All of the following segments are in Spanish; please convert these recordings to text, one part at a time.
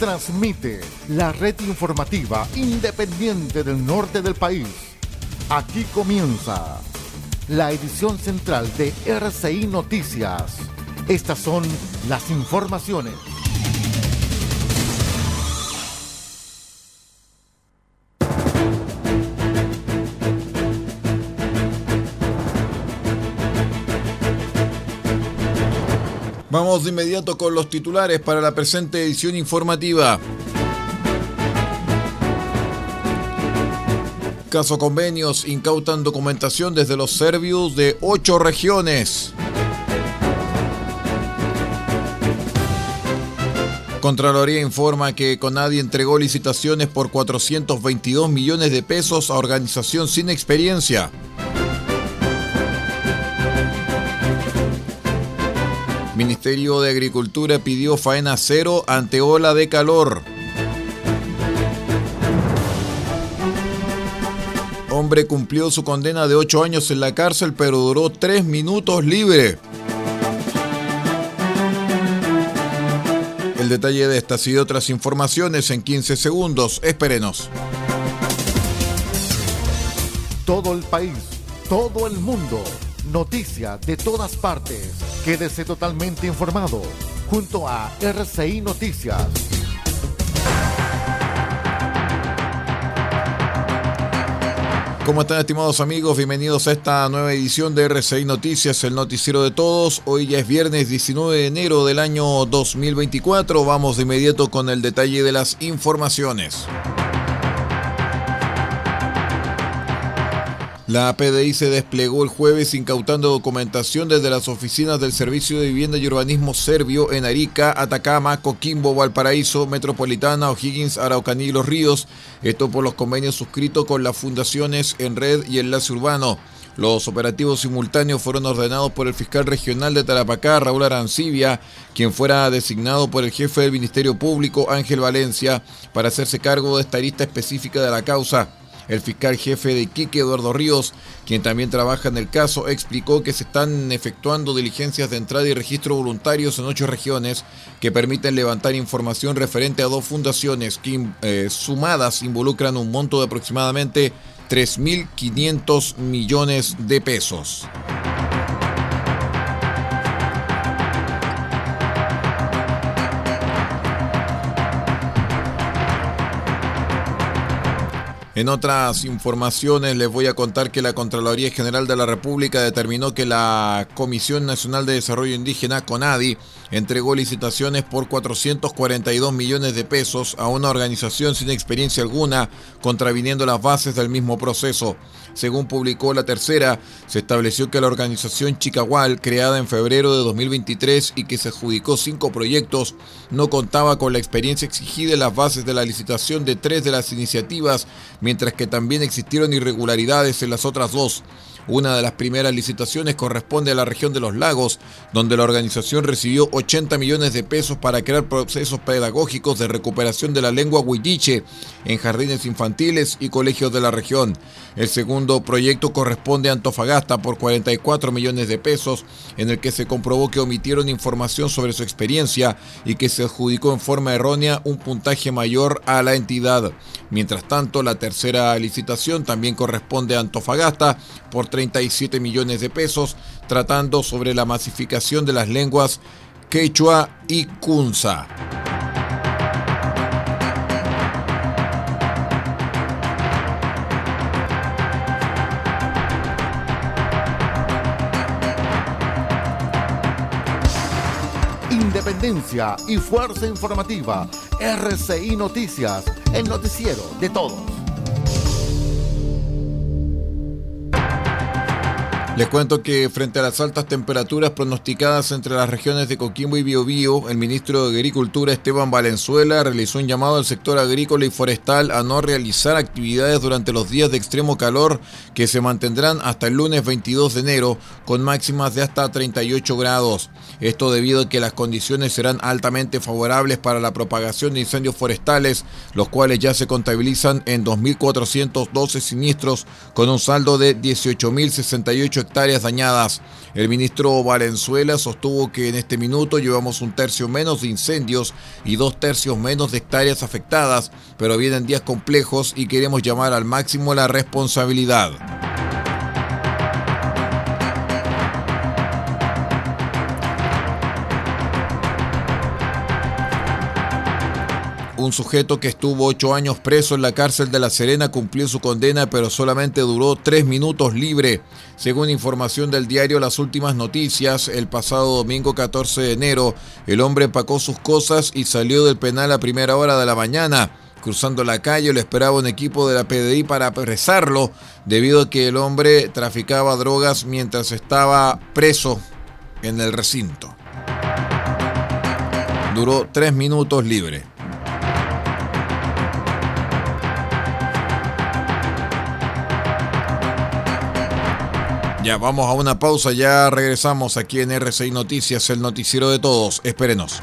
transmite la red informativa independiente del norte del país. Aquí comienza la edición central de RCI Noticias. Estas son las informaciones. Vamos de inmediato con los titulares para la presente edición informativa. Caso convenios incautan documentación desde los serbios de ocho regiones. Contraloría informa que Conadi entregó licitaciones por 422 millones de pesos a organización sin experiencia. Ministerio de Agricultura pidió faena cero ante ola de calor. Hombre cumplió su condena de 8 años en la cárcel, pero duró 3 minutos libre. El detalle de estas y otras informaciones en 15 segundos. Espérenos. Todo el país, todo el mundo. Noticias de todas partes. Quédese totalmente informado junto a RCI Noticias. ¿Cómo están estimados amigos? Bienvenidos a esta nueva edición de RCI Noticias, el noticiero de todos. Hoy ya es viernes 19 de enero del año 2024. Vamos de inmediato con el detalle de las informaciones. La PDI se desplegó el jueves incautando documentación desde las oficinas del Servicio de Vivienda y Urbanismo Serbio en Arica, Atacama, Coquimbo, Valparaíso, Metropolitana, O'Higgins, Araucaní y Los Ríos. Esto por los convenios suscritos con las fundaciones En Red y Enlace Urbano. Los operativos simultáneos fueron ordenados por el fiscal regional de Tarapacá, Raúl Arancibia, quien fuera designado por el jefe del Ministerio Público, Ángel Valencia, para hacerse cargo de esta lista específica de la causa. El fiscal jefe de Iquique, Eduardo Ríos, quien también trabaja en el caso, explicó que se están efectuando diligencias de entrada y registro voluntarios en ocho regiones que permiten levantar información referente a dos fundaciones que eh, sumadas involucran un monto de aproximadamente 3.500 millones de pesos. En otras informaciones les voy a contar que la Contraloría General de la República determinó que la Comisión Nacional de Desarrollo Indígena, CONADI, entregó licitaciones por 442 millones de pesos a una organización sin experiencia alguna, contraviniendo las bases del mismo proceso. Según publicó la tercera, se estableció que la organización Chicagual, creada en febrero de 2023 y que se adjudicó cinco proyectos, no contaba con la experiencia exigida en las bases de la licitación de tres de las iniciativas, mientras que también existieron irregularidades en las otras dos. Una de las primeras licitaciones corresponde a la región de los lagos, donde la organización recibió 80 millones de pesos para crear procesos pedagógicos de recuperación de la lengua huilliche en jardines infantiles y colegios de la región. El segundo proyecto corresponde a Antofagasta por 44 millones de pesos, en el que se comprobó que omitieron información sobre su experiencia y que se adjudicó en forma errónea un puntaje mayor a la entidad. Mientras tanto, la tercera licitación también corresponde a Antofagasta por 37 millones de pesos, tratando sobre la masificación de las lenguas quechua y kunza. Y fuerza informativa. RCI Noticias, el noticiero de todos. Les cuento que frente a las altas temperaturas pronosticadas entre las regiones de Coquimbo y Biobío, el ministro de Agricultura Esteban Valenzuela realizó un llamado al sector agrícola y forestal a no realizar actividades durante los días de extremo calor que se mantendrán hasta el lunes 22 de enero con máximas de hasta 38 grados. Esto debido a que las condiciones serán altamente favorables para la propagación de incendios forestales, los cuales ya se contabilizan en 2.412 siniestros con un saldo de 18.068 dañadas. El ministro Valenzuela sostuvo que en este minuto llevamos un tercio menos de incendios y dos tercios menos de hectáreas afectadas, pero vienen días complejos y queremos llamar al máximo la responsabilidad. Un sujeto que estuvo ocho años preso en la cárcel de La Serena cumplió su condena, pero solamente duró tres minutos libre. Según información del diario Las Últimas Noticias, el pasado domingo 14 de enero, el hombre empacó sus cosas y salió del penal a primera hora de la mañana. Cruzando la calle le esperaba un equipo de la PDI para apresarlo, debido a que el hombre traficaba drogas mientras estaba preso en el recinto. Duró tres minutos libre. Ya vamos a una pausa, ya regresamos aquí en RCI Noticias, el noticiero de todos. Espérenos.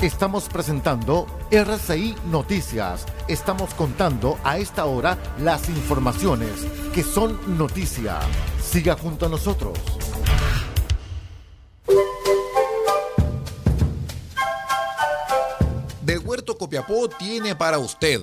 Estamos presentando RCI Noticias. Estamos contando a esta hora las informaciones que son noticia. Siga junto a nosotros. Del Huerto Copiapó tiene para usted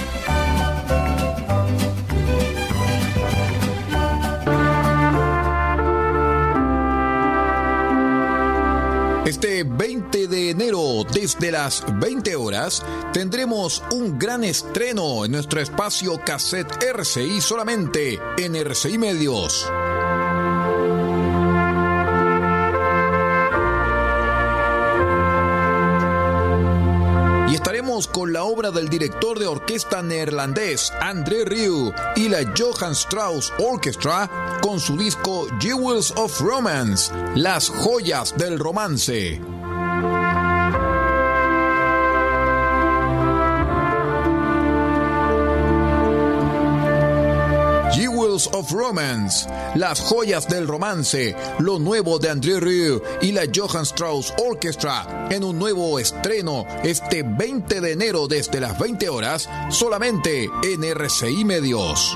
Este 20 de enero, desde las 20 horas, tendremos un gran estreno en nuestro espacio Cassette RCI solamente en RCI Medios. Obra del director de orquesta neerlandés André Rieu y la Johann Strauss Orchestra con su disco Jewels of Romance, las joyas del romance. Romance, las joyas del romance, lo nuevo de André Rieu y la Johann Strauss Orchestra en un nuevo estreno este 20 de enero desde las 20 horas solamente en RCI Medios.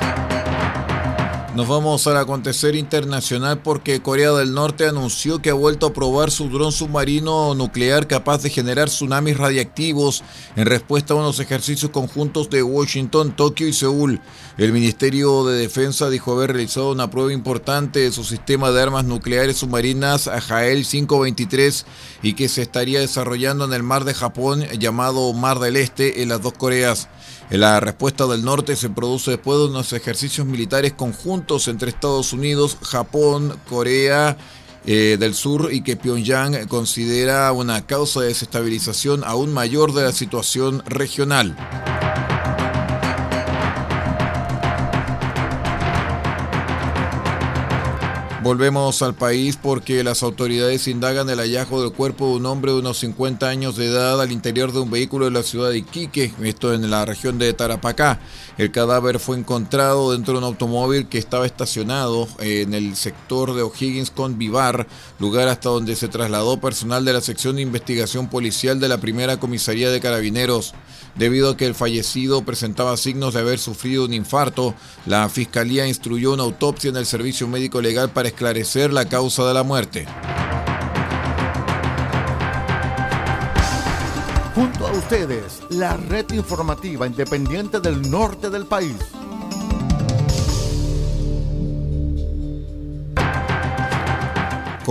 Nos vamos al acontecer internacional porque Corea del Norte anunció que ha vuelto a probar su dron submarino nuclear capaz de generar tsunamis radiactivos en respuesta a unos ejercicios conjuntos de Washington, Tokio y Seúl. El Ministerio de Defensa dijo haber realizado una prueba importante de su sistema de armas nucleares submarinas Jael 523 y que se estaría desarrollando en el mar de Japón llamado Mar del Este en las dos Coreas. La respuesta del norte se produce después de unos ejercicios militares conjuntos entre Estados Unidos, Japón, Corea eh, del Sur y que Pyongyang considera una causa de desestabilización aún mayor de la situación regional. Volvemos al país porque las autoridades indagan el hallazgo del cuerpo de un hombre de unos 50 años de edad al interior de un vehículo de la ciudad de Iquique, esto en la región de Tarapacá. El cadáver fue encontrado dentro de un automóvil que estaba estacionado en el sector de O'Higgins con Vivar, lugar hasta donde se trasladó personal de la sección de investigación policial de la primera comisaría de carabineros. Debido a que el fallecido presentaba signos de haber sufrido un infarto, la fiscalía instruyó una autopsia en el servicio médico legal para esclarecer la causa de la muerte. Junto a ustedes, la red informativa independiente del norte del país.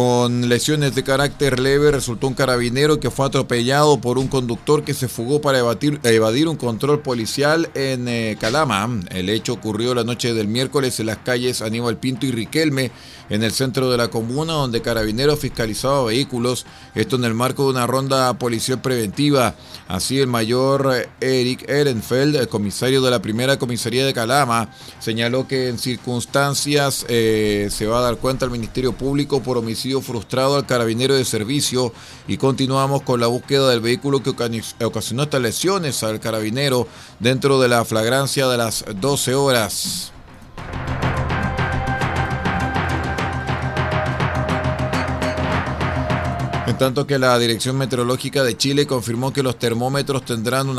Con lesiones de carácter leve resultó un carabinero que fue atropellado por un conductor que se fugó para evadir, un control policial en eh, Calama. El hecho ocurrió la noche del miércoles en las calles Aníbal Pinto y Riquelme, en el centro de la comuna, donde carabineros fiscalizaba vehículos. Esto en el marco de una ronda policial preventiva. Así el mayor eh, Eric Ehrenfeld, el comisario de la primera comisaría de Calama, señaló que en circunstancias eh, se va a dar cuenta el Ministerio Público por homicidio frustrado al carabinero de servicio y continuamos con la búsqueda del vehículo que ocasionó estas lesiones al carabinero dentro de la flagrancia de las 12 horas. Tanto que la Dirección Meteorológica de Chile confirmó que los termómetros tendrán un,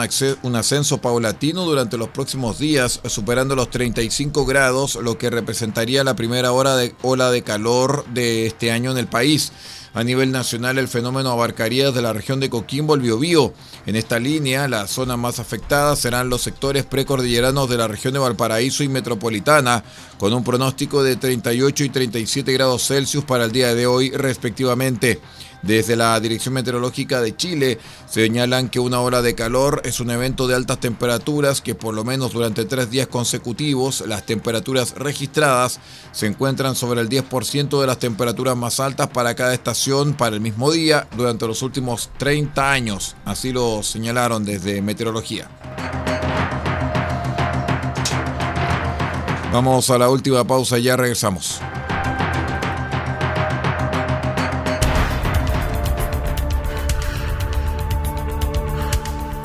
ascenso paulatino durante los próximos días, superando los 35 grados, lo que representaría la primera hora de, ola de calor de este año en el país. A nivel nacional, el fenómeno abarcaría desde la región de Coquimbo al Biobío. En esta línea, las zonas más afectadas serán los sectores precordilleranos de la región de Valparaíso y Metropolitana, con un pronóstico de 38 y 37 grados Celsius para el día de hoy, respectivamente. Desde la Dirección Meteorológica de Chile señalan que una hora de calor es un evento de altas temperaturas que por lo menos durante tres días consecutivos las temperaturas registradas se encuentran sobre el 10% de las temperaturas más altas para cada estación para el mismo día durante los últimos 30 años. Así lo señalaron desde Meteorología. Vamos a la última pausa y ya regresamos.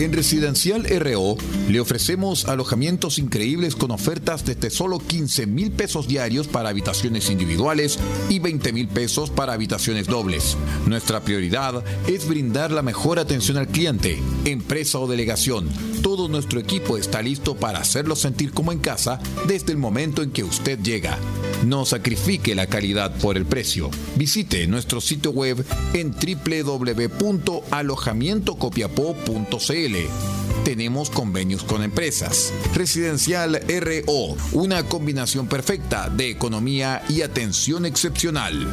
En Residencial RO le ofrecemos alojamientos increíbles con ofertas desde solo 15 mil pesos diarios para habitaciones individuales y 20 mil pesos para habitaciones dobles. Nuestra prioridad es brindar la mejor atención al cliente, empresa o delegación. Todo nuestro equipo está listo para hacerlo sentir como en casa desde el momento en que usted llega. No sacrifique la calidad por el precio. Visite nuestro sitio web en www.alojamientocopiapó.cl tenemos convenios con empresas. Residencial RO, una combinación perfecta de economía y atención excepcional.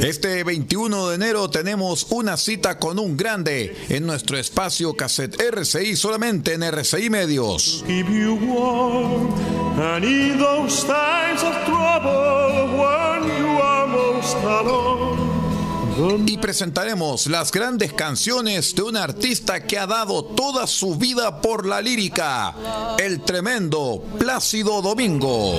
Este 21 de enero tenemos una cita con un grande en nuestro espacio cassette RCI solamente en RCI Medios. Y presentaremos las grandes canciones de un artista que ha dado toda su vida por la lírica, el tremendo Plácido Domingo.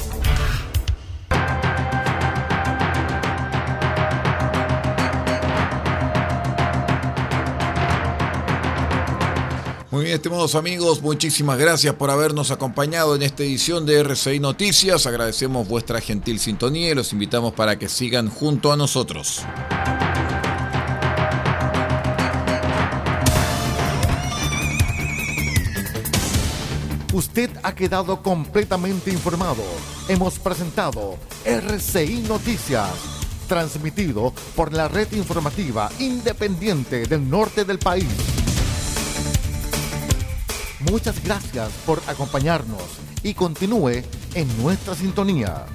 Muy bien, estimados amigos, muchísimas gracias por habernos acompañado en esta edición de RCI Noticias. Agradecemos vuestra gentil sintonía y los invitamos para que sigan junto a nosotros. Usted ha quedado completamente informado. Hemos presentado RCI Noticias, transmitido por la red informativa independiente del norte del país. Muchas gracias por acompañarnos y continúe en nuestra sintonía.